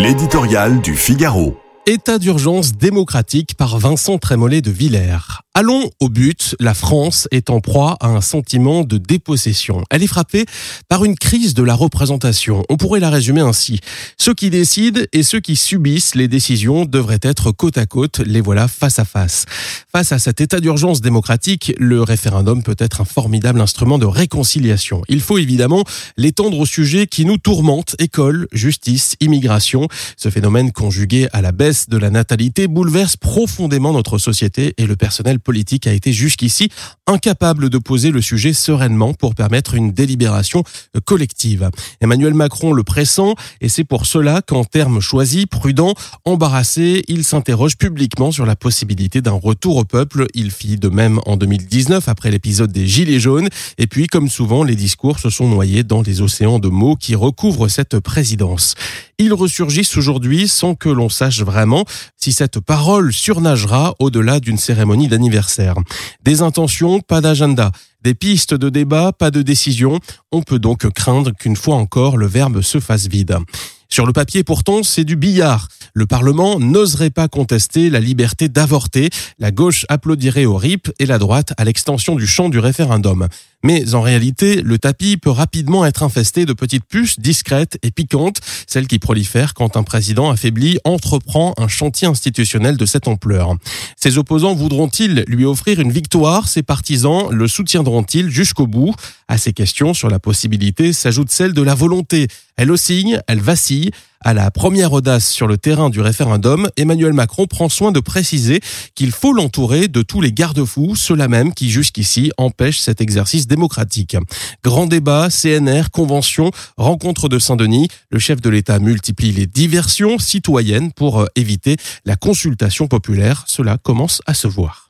L'éditorial du Figaro. État d'urgence démocratique par Vincent Trémollet de Villers. Allons au but. La France est en proie à un sentiment de dépossession. Elle est frappée par une crise de la représentation. On pourrait la résumer ainsi. Ceux qui décident et ceux qui subissent les décisions devraient être côte à côte. Les voilà face à face. Face à cet état d'urgence démocratique, le référendum peut être un formidable instrument de réconciliation. Il faut évidemment l'étendre aux sujets qui nous tourmentent. École, justice, immigration. Ce phénomène conjugué à la baisse de la natalité bouleverse profondément notre société et le personnel politique a été jusqu'ici incapable de poser le sujet sereinement pour permettre une délibération collective. Emmanuel Macron le pressent et c'est pour cela qu'en termes choisis, prudents, embarrassés, il s'interroge publiquement sur la possibilité d'un retour au peuple. Il fit de même en 2019 après l'épisode des Gilets jaunes. Et puis, comme souvent, les discours se sont noyés dans les océans de mots qui recouvrent cette présidence. Ils ressurgissent aujourd'hui sans que l'on sache vraiment si cette parole surnagera au-delà d'une cérémonie d'anniversaire. Des intentions, pas d'agenda. Des pistes de débat, pas de décision. On peut donc craindre qu'une fois encore le verbe se fasse vide. Sur le papier, pourtant, c'est du billard. Le Parlement n'oserait pas contester la liberté d'avorter. La gauche applaudirait au RIP et la droite à l'extension du champ du référendum. Mais en réalité, le tapis peut rapidement être infesté de petites puces discrètes et piquantes, celles qui prolifèrent quand un président affaibli entreprend un chantier institutionnel de cette ampleur. Ses opposants voudront-ils lui offrir une victoire? Ses partisans le soutiendront-ils jusqu'au bout? À ces questions sur la possibilité s'ajoute celle de la volonté. Elle oscille, elle vacille. À la première audace sur le terrain du référendum, Emmanuel Macron prend soin de préciser qu'il faut l'entourer de tous les garde-fous, ceux-là même qui jusqu'ici empêchent cet exercice démocratique. Grand débat, CNR, convention, rencontre de Saint-Denis. Le chef de l'État multiplie les diversions citoyennes pour euh, éviter la consultation populaire. Cela commence à se voir.